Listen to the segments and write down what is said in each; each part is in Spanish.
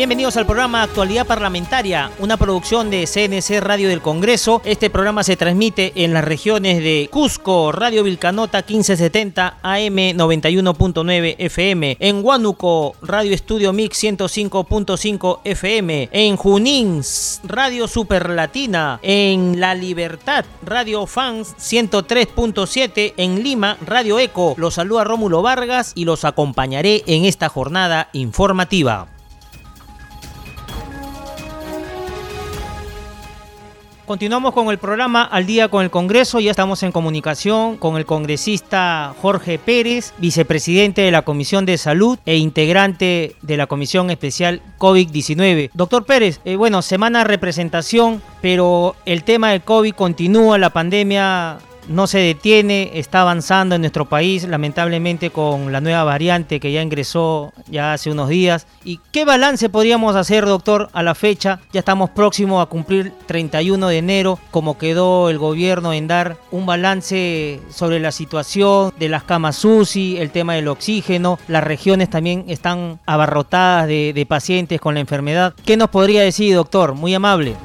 Bienvenidos al programa Actualidad Parlamentaria, una producción de CNC Radio del Congreso. Este programa se transmite en las regiones de Cusco, Radio Vilcanota 1570 AM 91.9 FM, en Huánuco, Radio Estudio Mix 105.5 FM, en Junín, Radio Superlatina, en La Libertad, Radio Fans 103.7, en Lima, Radio Eco. Los saluda Rómulo Vargas y los acompañaré en esta jornada informativa. Continuamos con el programa Al día con el Congreso. Ya estamos en comunicación con el congresista Jorge Pérez, vicepresidente de la Comisión de Salud e integrante de la Comisión Especial COVID-19. Doctor Pérez, eh, bueno, semana de representación, pero el tema del COVID continúa, la pandemia no se detiene, está avanzando en nuestro país, lamentablemente con la nueva variante que ya ingresó ya hace unos días. ¿Y qué balance podríamos hacer, doctor, a la fecha? Ya estamos próximos a cumplir 31 de enero, como quedó el gobierno en dar un balance sobre la situación de las camas UCI, el tema del oxígeno, las regiones también están abarrotadas de, de pacientes con la enfermedad. ¿Qué nos podría decir, doctor? Muy amable.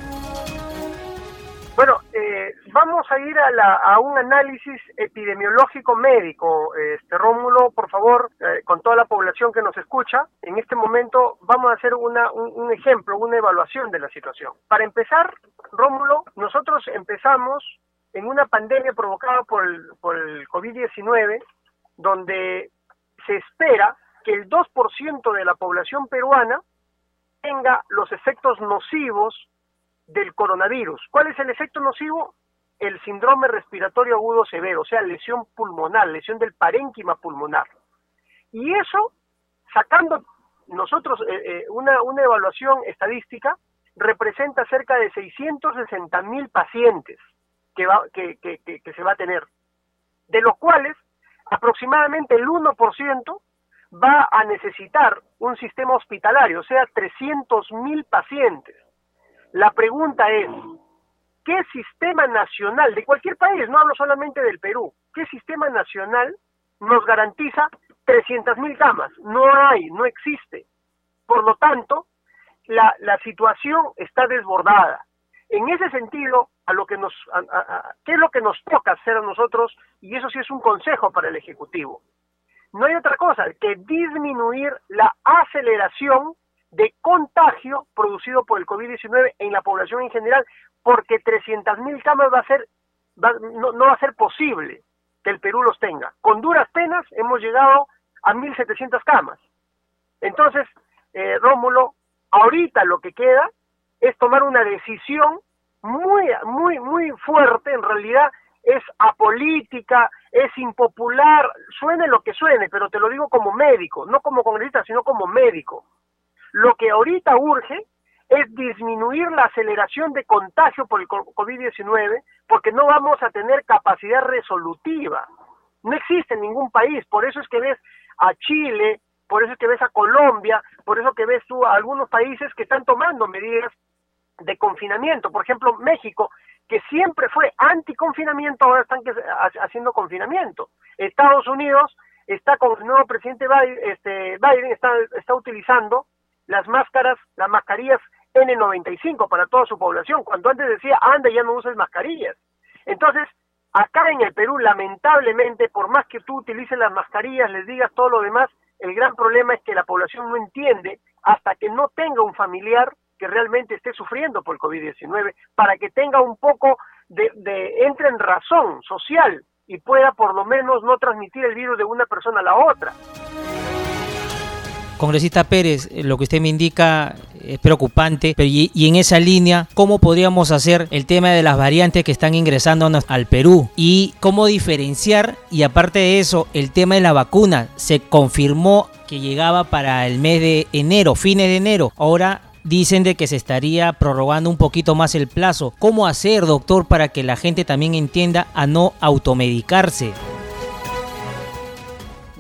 Vamos a ir a, la, a un análisis epidemiológico médico. Este Rómulo, por favor, eh, con toda la población que nos escucha, en este momento vamos a hacer una, un, un ejemplo, una evaluación de la situación. Para empezar, Rómulo, nosotros empezamos en una pandemia provocada por el, por el COVID-19, donde se espera que el 2% de la población peruana tenga los efectos nocivos del coronavirus. ¿Cuál es el efecto nocivo? El síndrome respiratorio agudo severo, o sea, lesión pulmonar, lesión del parénquima pulmonar. Y eso, sacando nosotros eh, eh, una, una evaluación estadística, representa cerca de 660 mil pacientes que, va, que, que, que, se va a tener, de los cuales aproximadamente el 1% va a necesitar un sistema hospitalario, o sea, 300 mil pacientes. La pregunta es, ¿qué sistema nacional de cualquier país, no hablo solamente del Perú, qué sistema nacional nos garantiza 300 mil camas? No hay, no existe. Por lo tanto, la, la situación está desbordada. En ese sentido, a lo que nos, a, a, ¿qué es lo que nos toca hacer a nosotros? Y eso sí es un consejo para el Ejecutivo. No hay otra cosa que disminuir la aceleración de contagio producido por el COVID-19 en la población en general, porque 300.000 camas va a ser, va, no, va a ser posible que el Perú los tenga. Con duras penas hemos llegado a 1.700 camas. Entonces, eh, Rómulo, ahorita lo que queda es tomar una decisión muy, muy, muy fuerte, en realidad es apolítica, es impopular, suene lo que suene, pero te lo digo como médico, no como congresista, sino como médico. Lo que ahorita urge es disminuir la aceleración de contagio por el COVID-19 porque no vamos a tener capacidad resolutiva. No existe en ningún país, por eso es que ves a Chile, por eso es que ves a Colombia, por eso que ves tú a algunos países que están tomando medidas de confinamiento. Por ejemplo, México, que siempre fue anticonfinamiento, ahora están haciendo confinamiento. Estados Unidos está con el nuevo presidente Biden, este, Biden está, está utilizando las máscaras, las mascarillas N95 para toda su población, cuando antes decía, anda, ya no uses mascarillas. Entonces, acá en el Perú, lamentablemente, por más que tú utilices las mascarillas, les digas todo lo demás, el gran problema es que la población no entiende hasta que no tenga un familiar que realmente esté sufriendo por el COVID-19, para que tenga un poco de, de, entre en razón social y pueda por lo menos no transmitir el virus de una persona a la otra. Congresista Pérez, eh, lo que usted me indica es preocupante, pero y, y, en esa línea, ¿cómo podríamos hacer el tema de las variantes que están ingresando al Perú? Y cómo diferenciar, y aparte de eso, el tema de la vacuna, se confirmó que llegaba para el mes de enero, fines de enero, ahora dicen de que se estaría prorrogando un poquito más el plazo. ¿Cómo hacer, doctor, para que la gente también entienda a no automedicarse?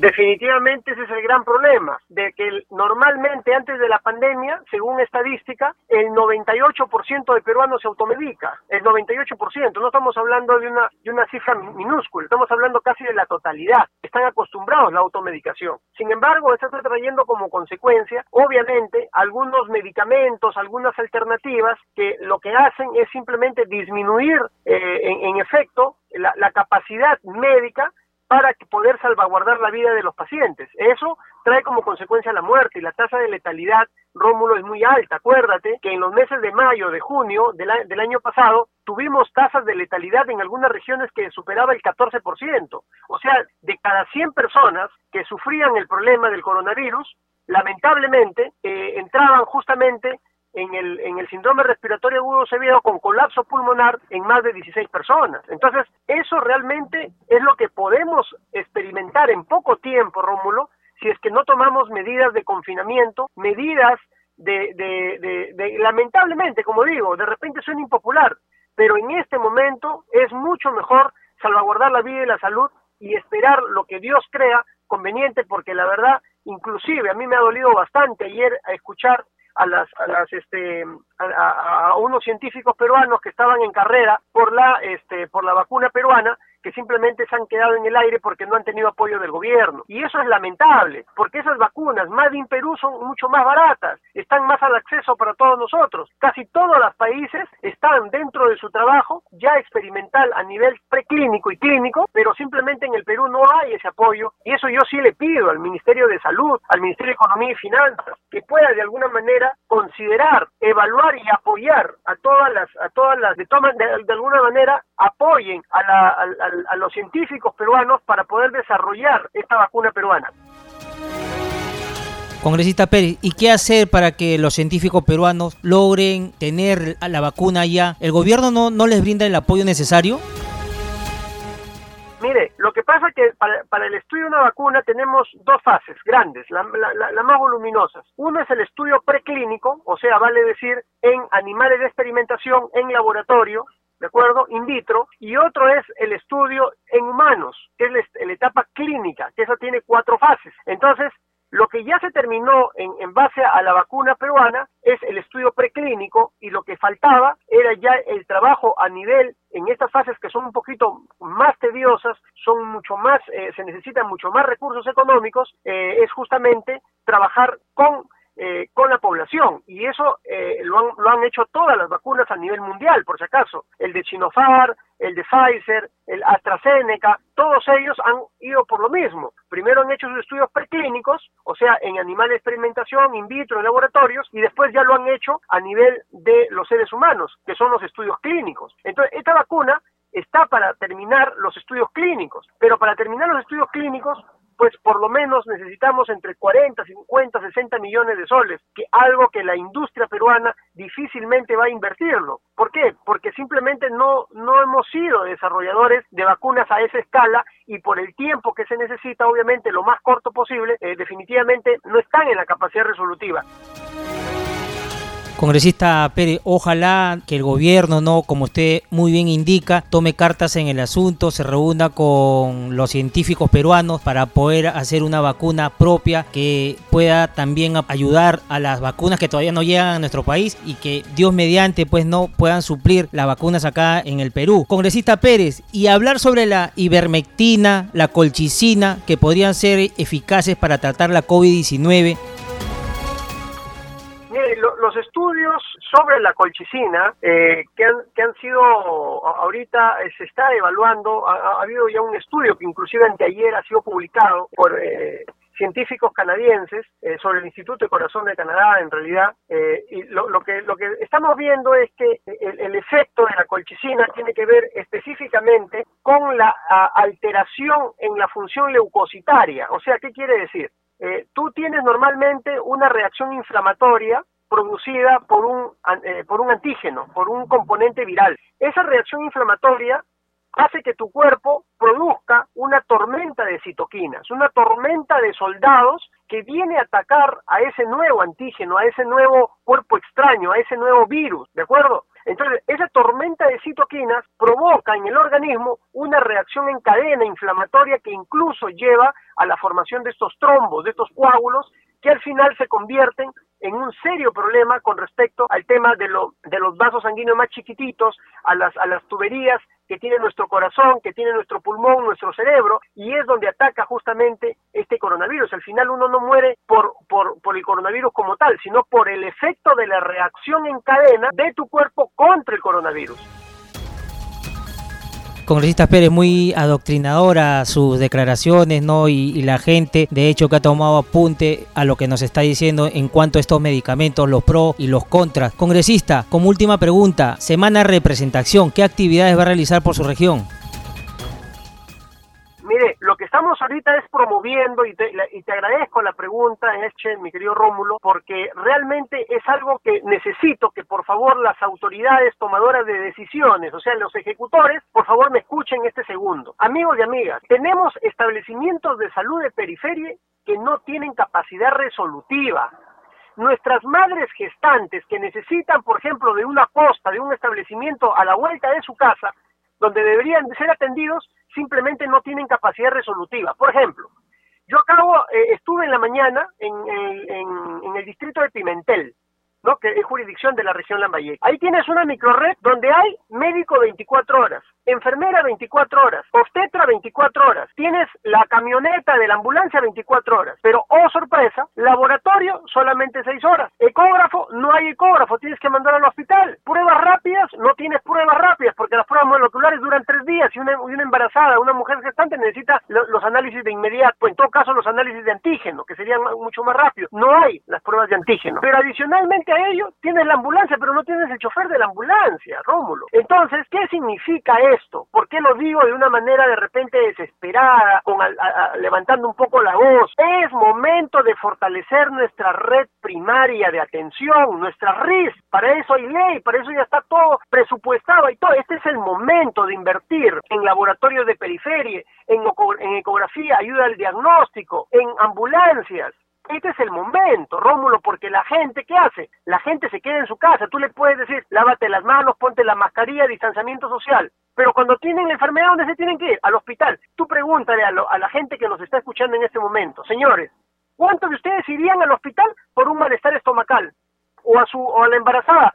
Definitivamente ese es el gran problema, de que normalmente antes de la pandemia, según estadística, el 98% de peruanos se automedica, el 98%, no estamos hablando de una, de una cifra minúscula, estamos hablando casi de la totalidad, están acostumbrados a la automedicación. Sin embargo, está trayendo como consecuencia, obviamente, algunos medicamentos, algunas alternativas que lo que hacen es simplemente disminuir eh, en, efecto la capacidad médica para poder salvaguardar la vida de los pacientes. Eso trae como consecuencia la muerte y la tasa de letalidad, Rómulo, es muy alta. Acuérdate que en los meses de mayo, de junio del, del año pasado, tuvimos tasas de letalidad en algunas regiones que superaba el 14%. O sea, de cada 100 personas que sufrían el problema del coronavirus, lamentablemente eh, entraban justamente en el, en el síndrome respiratorio agudo severo con colapso pulmonar en más de 16 personas. Entonces, eso realmente es lo que podemos experimentar en poco tiempo, Rómulo, si es que no tomamos medidas de confinamiento, medidas de, de, de, lamentablemente, como digo, de repente suena impopular, pero en este momento es mucho mejor salvaguardar la vida y la salud y esperar lo que Dios crea conveniente, porque la verdad, inclusive a mí me ha dolido bastante ayer a escuchar a las, a las este a, a, unos científicos peruanos que estaban en carrera por la este por la vacuna peruana que simplemente se han quedado en el aire porque no han tenido apoyo del gobierno. Y eso es lamentable, porque esas vacunas, Made in Perú, son mucho más baratas, están más al acceso para todos nosotros. Casi todos los países están dentro de su trabajo ya experimental a nivel preclínico y clínico, pero simplemente en el Perú no hay ese apoyo. Y eso yo sí le pido al Ministerio de Salud, al Ministerio de Economía y Finanzas, que pueda de alguna manera considerar, evaluar y apoyar a todas las, a todas las, de, de, de alguna manera apoyen a, la, a, a los científicos peruanos para poder desarrollar esta vacuna peruana. Congresista Pérez, ¿y qué hacer para que los científicos peruanos logren tener la vacuna ya? ¿El gobierno no, no les brinda el apoyo necesario? Mire, lo que pasa es que para, para, el estudio de una vacuna tenemos dos fases grandes, las la, la más voluminosas. Uno es el estudio preclínico, o sea, vale decir, en animales de experimentación en laboratorio, ¿de acuerdo? In vitro, y otro es el estudio en humanos, que es la, etapa clínica, que eso tiene cuatro fases. Entonces, lo que ya se terminó en, en, base a la vacuna peruana es el estudio preclínico y lo que faltaba era ya el trabajo a nivel en estas fases que son un poquito más tediosas, son mucho más, eh, se necesitan mucho más recursos económicos, eh, es justamente trabajar con eh, con la población y eso eh, lo, han, lo han hecho todas las vacunas a nivel mundial, por si acaso. El de Sinopharm, el de Pfizer, el AstraZeneca, todos ellos han ido por lo mismo. Primero han hecho sus estudios preclínicos, o sea, en animales de experimentación, in vitro, en laboratorios, y después ya lo han hecho a nivel de los seres humanos, que son los estudios clínicos. Entonces, esta vacuna está para terminar los estudios clínicos, pero para terminar los estudios clínicos pues por lo menos necesitamos entre 40, 50, 60 millones de soles, que algo que la industria peruana difícilmente va a invertirlo. ¿Por qué? Porque simplemente no, no hemos sido desarrolladores de vacunas a esa escala y por el tiempo que se necesita, obviamente lo más corto posible, eh, definitivamente no están en la capacidad resolutiva. Congresista Pérez, ojalá que el gobierno, no, como usted muy bien indica, tome cartas en el asunto, se reúna con los científicos peruanos para poder hacer una vacuna propia que pueda también ayudar a las vacunas que todavía no llegan a nuestro país y que Dios mediante pues no puedan suplir las vacunas acá en el Perú. Congresista Pérez, y hablar sobre la ivermectina, la colchicina, que podrían ser eficaces para tratar la COVID-19 los estudios sobre la colchicina eh, que, han, que han sido ahorita eh, se está evaluando, ha, ha, habido ya un estudio que inclusive anteayer ha sido publicado por eh, científicos canadienses eh, sobre el Instituto de Corazón de Canadá en realidad eh, y lo, lo, que lo que estamos viendo es que el, el, efecto de la colchicina tiene que ver específicamente con la alteración en la función leucocitaria. O sea qué quiere decir eh, tú tienes normalmente una reacción inflamatoria producida por un, eh, por un antígeno, por un componente viral. Esa reacción inflamatoria hace que tu cuerpo produzca una tormenta de citoquinas, una tormenta de soldados que viene a atacar a ese nuevo antígeno, a ese nuevo cuerpo extraño, a ese nuevo virus, ¿de acuerdo? Entonces, esa tormenta de citoquinas provoca en el organismo una reacción en cadena inflamatoria que incluso lleva a la formación de estos trombos, de estos coágulos, que al final se convierten en un serio problema con respecto al tema de, lo, de los vasos sanguíneos más chiquititos, a las, a las tuberías que tiene nuestro corazón, que tiene nuestro pulmón, nuestro cerebro, y es donde ataca justamente este coronavirus. Al final uno no muere por, por, por el coronavirus como tal, sino por el efecto de la reacción en cadena de tu cuerpo contra el coronavirus. Congresista Pérez, muy adoctrinadora sus declaraciones, ¿no? Y, la gente, de hecho, que ha tomado apunte a lo que nos está diciendo en cuanto a estos medicamentos, los pros y los contras. Congresista, como última pregunta, semana representación, ¿qué actividades va a realizar por su región? Mire, estamos ahorita es promoviendo, y te, y te agradezco la pregunta, Eche, mi querido Rómulo, porque realmente es algo que necesito que por favor las autoridades tomadoras de decisiones, o sea, los ejecutores, por favor me escuchen este segundo. Amigos y amigas, tenemos establecimientos de salud de periferia que no tienen capacidad resolutiva. Nuestras madres gestantes que necesitan, por ejemplo, de una posta, de un establecimiento a la vuelta de su casa, donde deberían ser atendidos, simplemente no tienen capacidad resolutiva. Por ejemplo, yo acabo, eh, estuve en la mañana en, en, el distrito de Pimentel, ¿no? que es jurisdicción de la región Lambayeque. Ahí tienes una microred donde hay médico 24 horas, enfermera 24 horas, obstetra 24 horas, tienes la camioneta de la ambulancia 24 horas, pero oh sorpresa, laboratorio solamente 6 horas, ecógrafo no hay ecógrafo, tienes que mandar al hospital, pruebas rápidas, no tienes pruebas rápidas porque las pruebas moleculares duran 3 días y una, una embarazada, una mujer gestante necesita los análisis de inmediato, pues en todo caso los análisis de antígeno, que serían mucho más rápidos, no hay las pruebas de antígeno, pero adicionalmente a ello tienes la ambulancia, pero no tienes el chofer de la ambulancia, Rómulo. Entonces, ¿qué significa esto? ¿Por qué lo digo de una manera de repente desesperada, levantando un poco la voz? Es momento de fortalecer nuestra red primaria de atención, nuestra RIS. Para eso hay ley, para eso ya está todo presupuestado y todo. Este es el momento de invertir en laboratorios de periferia, en ecografía, ayuda al diagnóstico, en ambulancias. Este es el momento, Rómulo, porque la gente, ¿qué hace? La gente se queda en su casa. Tú le puedes decir, lávate las manos, ponte la mascarilla, distanciamiento social. Pero cuando tienen la enfermedad, ¿dónde se tienen que ir? Al hospital. Tú pregúntale a, a la gente que nos está escuchando en este momento, señores, ¿cuántos de ustedes irían al hospital por un malestar estomacal? O a, su, o a la embarazada,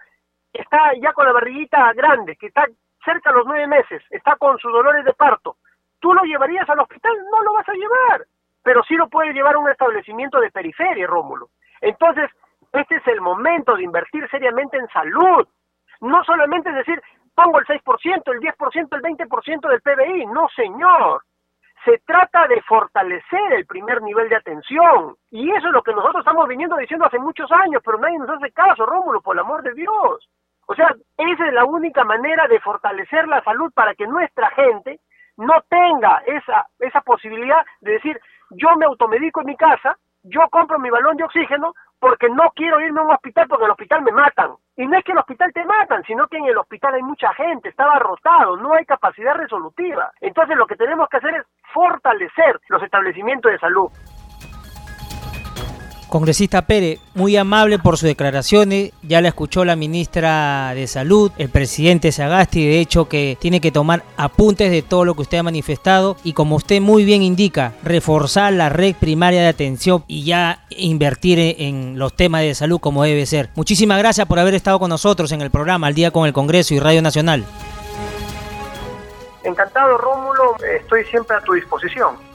que está ya con la barriguita grande, que está cerca de los nueve meses, está con sus dolores de parto. ¿Tú lo llevarías al hospital? No lo vas a llevar pero sí lo puede llevar a un establecimiento de periferia, Rómulo. Entonces, este es el momento de invertir seriamente en salud. No solamente decir, pongo el 6%, el 10%, el 20% del PBI. No, señor. Se trata de fortalecer el primer nivel de atención. Y eso es lo que nosotros estamos viniendo diciendo hace muchos años, pero nadie nos hace caso, Rómulo, por el amor de Dios. O sea, esa es la única manera de fortalecer la salud para que nuestra gente no tenga esa, esa posibilidad de decir, yo me automedico en mi casa, yo compro mi balón de oxígeno porque no quiero irme a un hospital porque en el hospital me matan. Y no es que en el hospital te matan, sino que en el hospital hay mucha gente, estaba rotado, no hay capacidad resolutiva. Entonces lo que tenemos que hacer es fortalecer los establecimientos de salud. Congresista Pérez, muy amable por sus declaraciones, ya la escuchó la ministra de Salud, el presidente Sagasti, de hecho que tiene que tomar apuntes de todo lo que usted ha manifestado y como usted muy bien indica, reforzar la red primaria de atención y ya invertir en los temas de salud como debe ser. Muchísimas gracias por haber estado con nosotros en el programa Al Día con el Congreso y Radio Nacional. Encantado, Rómulo, estoy siempre a tu disposición.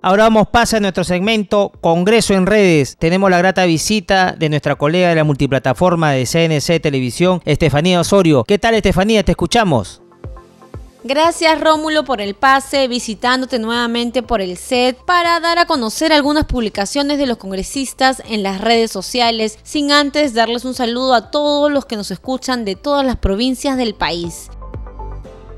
Ahora vamos pasa a nuestro segmento Congreso en redes. Tenemos la grata visita de nuestra colega de la multiplataforma de CNC Televisión, Estefanía Osorio. ¿Qué tal Estefanía? Te escuchamos. Gracias Rómulo por el pase, visitándote nuevamente por el set para dar a conocer algunas publicaciones de los congresistas en las redes sociales, sin antes darles un saludo a todos los que nos escuchan de todas las provincias del país.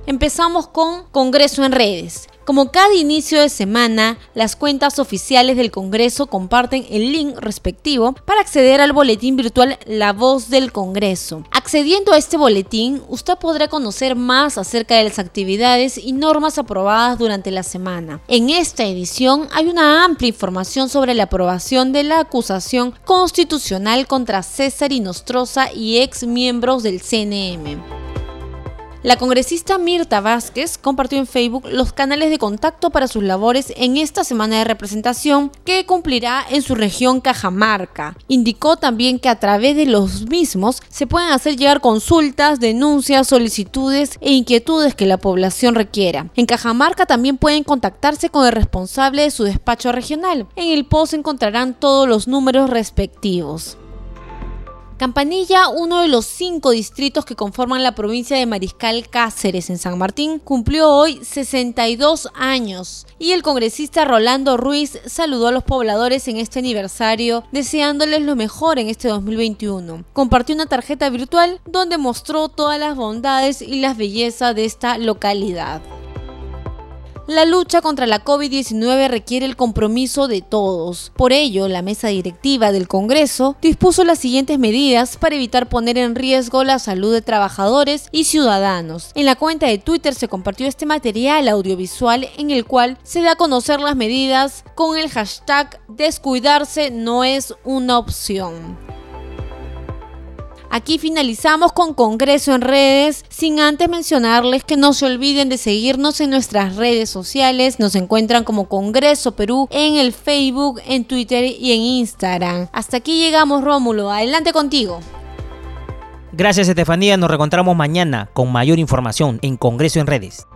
Empezamos con Congreso en redes. Como cada inicio de semana, las cuentas oficiales del Congreso comparten el link respectivo para acceder al boletín virtual La Voz del Congreso. Accediendo a este boletín, usted podrá conocer más acerca de las actividades y normas aprobadas durante la semana. En esta edición hay una amplia información sobre la aprobación de la acusación constitucional contra César Inostroza y ex miembros del CNM. La congresista Mirta Vázquez compartió en Facebook los canales de contacto para sus labores en esta semana de representación que cumplirá en su región Cajamarca. Indicó también que a través de los mismos se pueden hacer llegar consultas, denuncias, solicitudes e inquietudes que la población requiera. En Cajamarca también pueden contactarse con el responsable de su despacho regional. En el post encontrarán todos los números respectivos. Campanilla, uno de los cinco distritos que conforman la provincia de Mariscal Cáceres en San Martín, cumplió hoy 62 años y el congresista Rolando Ruiz saludó a los pobladores en este aniversario deseándoles lo mejor en este 2021. Compartió una tarjeta virtual donde mostró todas las bondades y las bellezas de esta localidad. La lucha contra la COVID-19 requiere el compromiso de todos. Por ello, la mesa directiva del Congreso dispuso las siguientes medidas para evitar poner en riesgo la salud de trabajadores y ciudadanos. En la cuenta de Twitter se compartió este material audiovisual en el cual se da a conocer las medidas con el hashtag descuidarse no es una opción. Aquí finalizamos con Congreso en redes, sin antes mencionarles que no se olviden de seguirnos en nuestras redes sociales. Nos encuentran como Congreso Perú en el Facebook, en Twitter y en Instagram. Hasta aquí llegamos, Rómulo. Adelante contigo. Gracias, Estefanía. Nos reencontramos mañana con mayor información en Congreso en redes.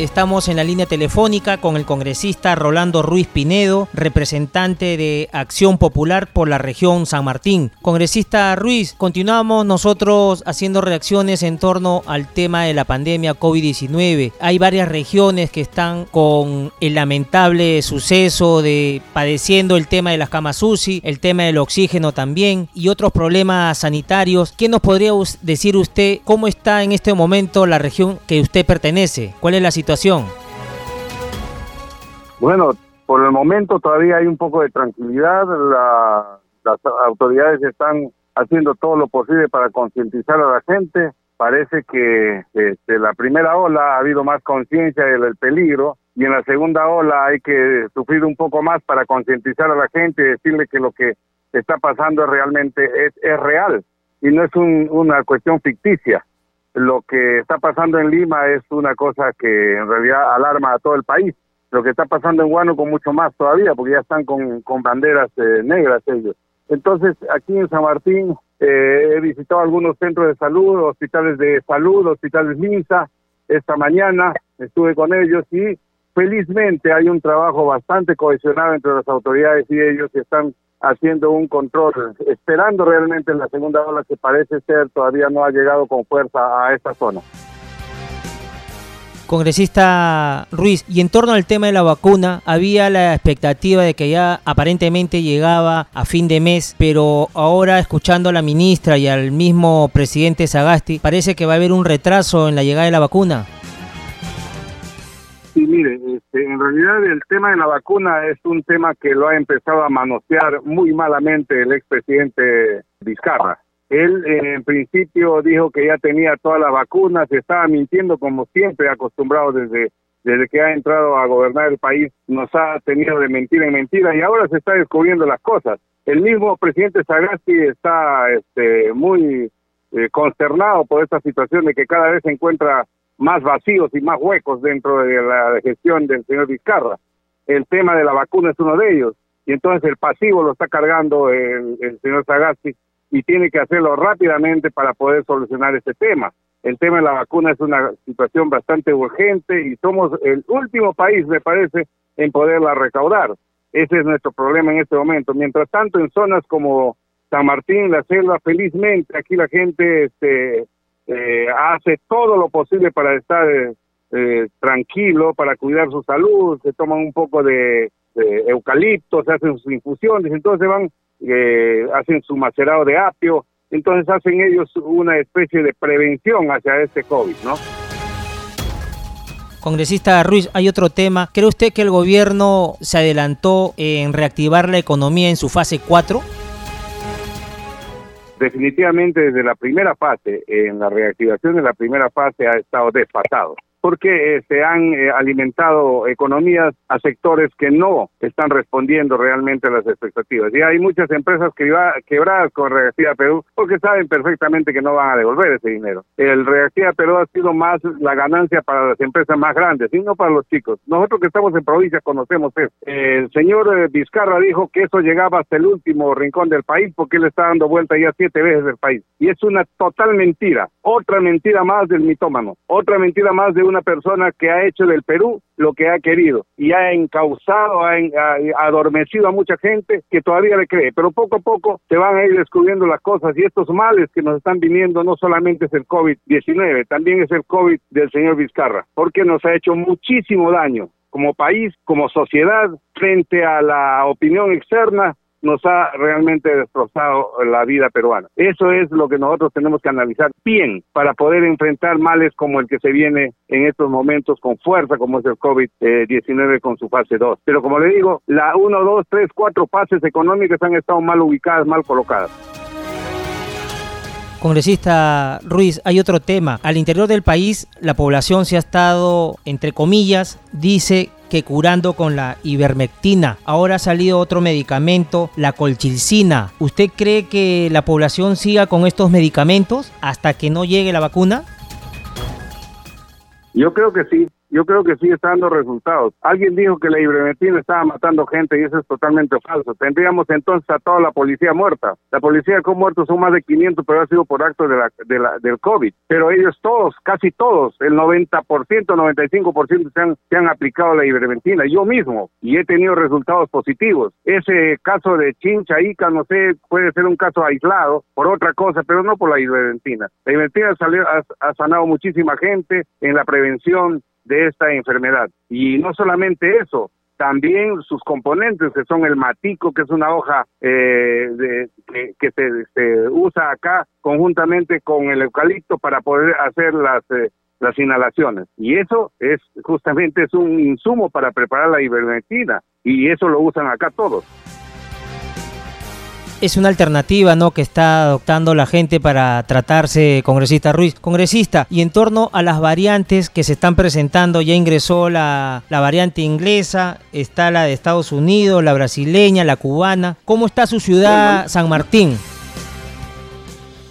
Estamos en la línea telefónica con el congresista Rolando Ruiz Pinedo, representante de Acción Popular por la región San Martín. Congresista Ruiz, continuamos nosotros haciendo reacciones en torno al tema de la pandemia COVID-19. Hay varias regiones que están con el lamentable suceso de padeciendo el tema de las camas UCI, el tema del oxígeno también y otros problemas sanitarios. ¿Qué nos podría decir usted cómo está en este momento la región que usted pertenece? ¿Cuál es la situación? Bueno, por el momento todavía hay un poco de tranquilidad. las autoridades están haciendo todo lo posible para concientizar a la gente. Parece que este, la primera ola ha habido más conciencia del peligro y en la segunda ola hay que sufrir un poco más para concientizar a la gente y decirle que lo que está pasando realmente es, es real y no es una cuestión ficticia lo que está pasando en Lima es una cosa que en realidad alarma a todo el país. Lo que está pasando en Huánuco mucho más todavía, porque ya están con, con banderas eh, negras ellos. Entonces, aquí en San Martín eh, he visitado algunos centros de salud, hospitales de salud, hospitales MINSA. Esta mañana estuve con ellos y felizmente hay un trabajo bastante cohesionado entre las autoridades y ellos que están haciendo un control, esperando realmente la segunda ola que parece ser todavía no ha llegado con fuerza a esta zona. Congresista Ruiz, y en torno al tema de la vacuna, había la expectativa de que ya aparentemente llegaba a fin de mes, pero ahora escuchando a la ministra y al mismo presidente Sagasti, parece que va a haber un retraso en la llegada de la vacuna. Sí, mire, este, en realidad el tema de la vacuna es un tema que lo ha empezado a manosear muy malamente el expresidente Vizcarra. Él en principio dijo que ya tenía todas las vacunas, estaba mintiendo como siempre acostumbrado desde desde que ha entrado a gobernar el país, nos ha tenido de mentira en mentira y ahora se está descubriendo las cosas. El mismo presidente Sagasti está este, muy eh, consternado por esta situación de que cada vez se encuentra más vacíos y más huecos dentro de la gestión del señor Vizcarra. El tema de la vacuna es uno de ellos. Y entonces el pasivo lo está cargando el, señor Sagasti y tiene que hacerlo rápidamente para poder solucionar este tema. El tema de la vacuna es una situación bastante urgente y somos el último país, me parece, en poderla recaudar. Ese es nuestro problema en este momento. Mientras tanto, en zonas como San Martín, la selva, felizmente aquí la gente este, eh, hace todo lo posible para estar eh, tranquilo, para cuidar su salud, se toman un poco de, eucalipto, se hacen sus infusiones, entonces van, hacen su macerado de apio, entonces hacen ellos una especie de prevención hacia este COVID, ¿no? Congresista Ruiz, hay otro tema. ¿Cree usted que el gobierno se adelantó en reactivar la economía en su fase 4? Definitivamente desde la primera fase, en la reactivación de la primera fase ha estado desfasado porque eh, se han eh, alimentado economías a sectores que no están respondiendo realmente a las expectativas. Y hay muchas empresas que quebradas con Reactiva Perú porque saben perfectamente que no van a devolver ese dinero. El Reactiva Perú ha sido más la ganancia para las empresas más grandes y no para los chicos. Nosotros que estamos en provincia conocemos eso. El señor eh, Vizcarra dijo que eso llegaba hasta el último rincón del país porque él está dando vuelta ya siete veces del país. Y es una total mentira. Otra mentira más del mitómano. Otra mentira más de una persona que ha hecho del Perú lo que ha querido y ha encausado, ha, adormecido a mucha gente que todavía le cree, pero poco a poco se van a ir descubriendo las cosas y estos males que nos están viniendo no solamente es el COVID-19, también es el COVID del señor Vizcarra, porque nos ha hecho muchísimo daño como país, como sociedad, frente a la opinión externa nos ha realmente destrozado la vida peruana. Eso es lo que nosotros tenemos que analizar bien para poder enfrentar males como el que se viene en estos momentos con fuerza, como es el COVID-19 con su fase 2. Pero como le digo, la 1, 2, 3, 4 fases económicas han estado mal ubicadas, mal colocadas. Congresista Ruiz, hay otro tema. Al interior del país, la población se ha estado, entre comillas, dice que curando con la ivermectina. Ahora ha salido otro medicamento, la colchicina. ¿Usted cree que la población siga con estos medicamentos hasta que no llegue la vacuna? Yo creo que sí. Yo creo que sigue dando resultados. Alguien dijo que la ivermectina estaba matando gente y eso es totalmente falso. Tendríamos entonces a toda la policía muerta. La policía con muertos son más de 500, pero ha sido por acto de la, de la, del COVID. Pero ellos todos, casi todos, el 90%, 95% se han, se han aplicado la ivermectina. Yo mismo, y he tenido resultados positivos. Ese caso de Chincha, Ica, no sé, puede ser un caso aislado por otra cosa, pero no por la ivermectina. La ivermectina salió, ha, ha sanado muchísima gente en la prevención de esta enfermedad. Y no solamente eso, también sus componentes, que son el matico, que es una hoja eh, de, que, se, usa acá conjuntamente con el eucalipto para poder hacer las, eh, las inhalaciones. Y eso es justamente es un insumo para preparar la ivermectina y eso lo usan acá todos es una alternativa ¿no? que está adoptando la gente para tratarse, congresista Ruiz. Congresista, y en torno a las variantes que se están presentando, ya ingresó la, la variante inglesa, está la de Estados Unidos, la brasileña, la cubana. ¿Cómo está su ciudad, San Martín?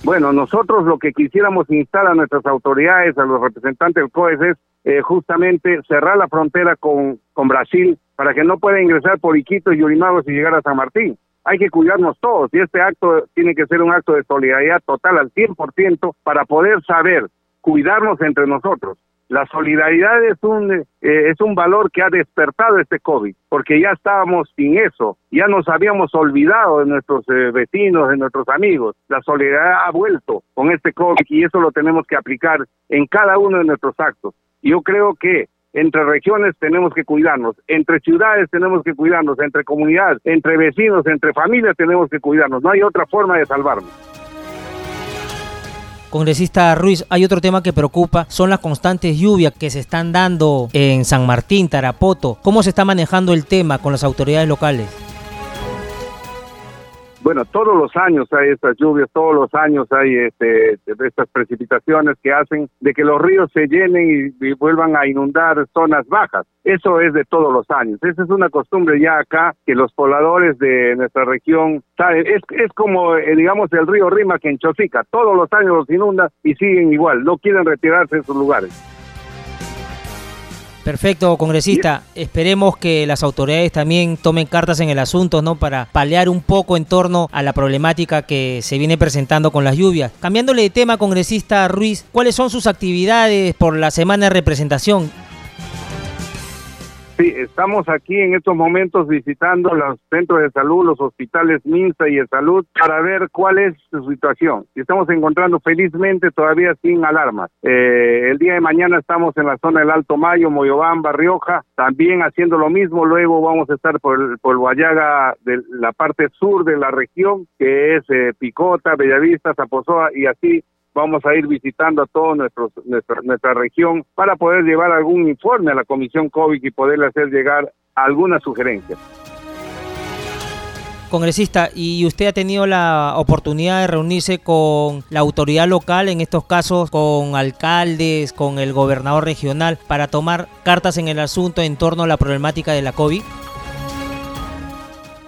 Bueno, nosotros lo que quisiéramos instar a nuestras autoridades, a los representantes del COES, es eh, justamente cerrar la frontera con, con Brasil para que no pueda ingresar por Iquitos y Urimagos y llegar a San Martín hay que cuidarnos todos y este acto tiene que ser un acto de solidaridad total al 100% para poder saber cuidarnos entre nosotros. La solidaridad es un, eh, es un valor que ha despertado este COVID, porque ya estábamos sin eso, ya nos habíamos olvidado de nuestros eh, vecinos, de nuestros amigos. La solidaridad ha vuelto con este COVID y eso lo tenemos que aplicar en cada uno de nuestros actos. Yo creo que entre regiones tenemos que cuidarnos, entre ciudades tenemos que cuidarnos, entre comunidades, entre vecinos, entre familias tenemos que cuidarnos. No hay otra forma de salvarnos. Congresista Ruiz, hay otro tema que preocupa, son las constantes lluvias que se están dando en San Martín, Tarapoto. ¿Cómo se está manejando el tema con las autoridades locales? Bueno, todos los años hay estas lluvias, todos los años hay este, estas precipitaciones que hacen de que los ríos se llenen y, vuelvan a inundar zonas bajas. Eso es de todos los años. Esa es una costumbre ya acá que los pobladores de nuestra región saben. Es, es como, eh, digamos, el río Rima que en Chosica. Todos los años los inunda y siguen igual. No quieren retirarse de sus lugares. Perfecto, congresista. Esperemos que las autoridades también tomen cartas en el asunto, ¿no? Para paliar un poco en torno a la problemática que se viene presentando con las lluvias. Cambiándole de tema, congresista Ruiz, ¿cuáles son sus actividades por la semana de representación? Sí, estamos aquí en estos momentos visitando los centros de salud, los hospitales MINSA y de salud para ver cuál es su situación. Y estamos encontrando felizmente todavía sin alarmas. Eh, el día de mañana estamos en la zona del Alto Mayo, Moyobamba, Rioja, también haciendo lo mismo. Luego vamos a estar por, por Guayaga, de la parte sur de la región, que es eh, Picota, Bellavista, Zapozoa y así vamos a ir visitando a toda nuestra, región para poder llevar algún informe a la Comisión COVID y poderle hacer llegar algunas sugerencias. Congresista, ¿y usted ha tenido la oportunidad de reunirse con la autoridad local, en estos casos con alcaldes, con el gobernador regional, para tomar cartas en el asunto en torno a la problemática de la COVID?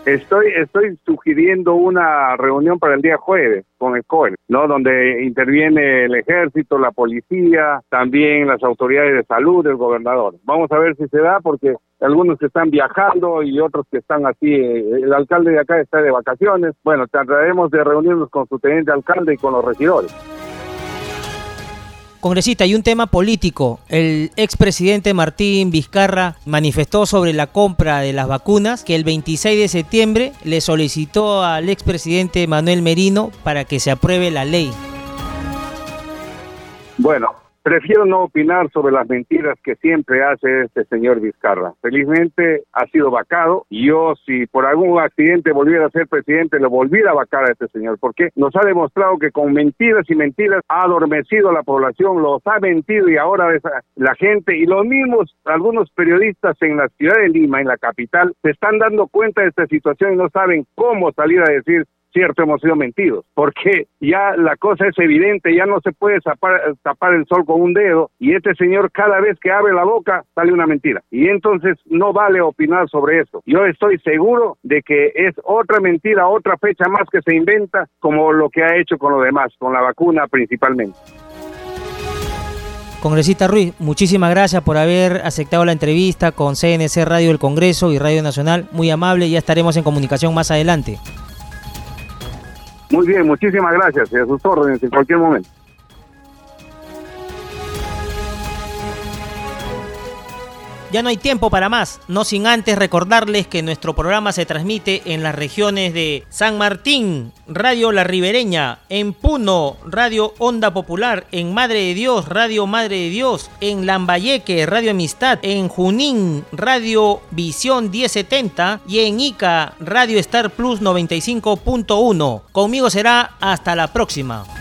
Estoy, estoy sugiriendo una reunión para el día jueves con el COE, ¿no? Donde interviene el ejército, la policía, también las autoridades de salud, el gobernador. Vamos a ver si se da porque algunos que están viajando y otros que están así. Eh, el alcalde de acá está de vacaciones. Bueno, trataremos de reunirnos con su teniente alcalde y con los regidores. Congresista, y un tema político. El expresidente Martín Vizcarra manifestó sobre la compra de las vacunas que el 26 de septiembre le solicitó al expresidente Manuel Merino para que se apruebe la ley. Bueno, Prefiero no opinar sobre las mentiras que siempre hace este señor Vizcarra. Felizmente ha sido vacado. Yo, si por algún accidente volviera a ser presidente, lo volviera a vacar a este señor, porque nos ha demostrado que con mentiras y mentiras ha adormecido a la población, los ha mentido y ahora la gente y los mismos, algunos periodistas en la ciudad de Lima, en la capital, se están dando cuenta de esta situación y no saben cómo salir a decir cierto, hemos sido mentidos, porque ya la cosa es evidente, ya no se puede tapar, el sol con un dedo y este señor cada vez que abre la boca sale una mentira. Y entonces no vale opinar sobre eso. Yo estoy seguro de que es otra mentira, otra fecha más que se inventa, como lo que ha hecho con lo demás, con la vacuna principalmente. Congresista Ruiz, muchísimas gracias por haber aceptado la entrevista con CNC Radio del Congreso y Radio Nacional. Muy amable, ya estaremos en comunicación más adelante. Muy bien, muchísimas gracias y a sus órdenes en cualquier momento. Ya no hay tiempo para más, no sin antes recordarles que nuestro programa se transmite en las regiones de San Martín, Radio La Ribereña, en Puno, Radio Onda Popular, en Madre de Dios, Radio Madre de Dios, en Lambayeque, Radio Amistad, en Junín, Radio Visión 1070 y en Ica, Radio Star Plus 95.1. Conmigo será hasta la próxima.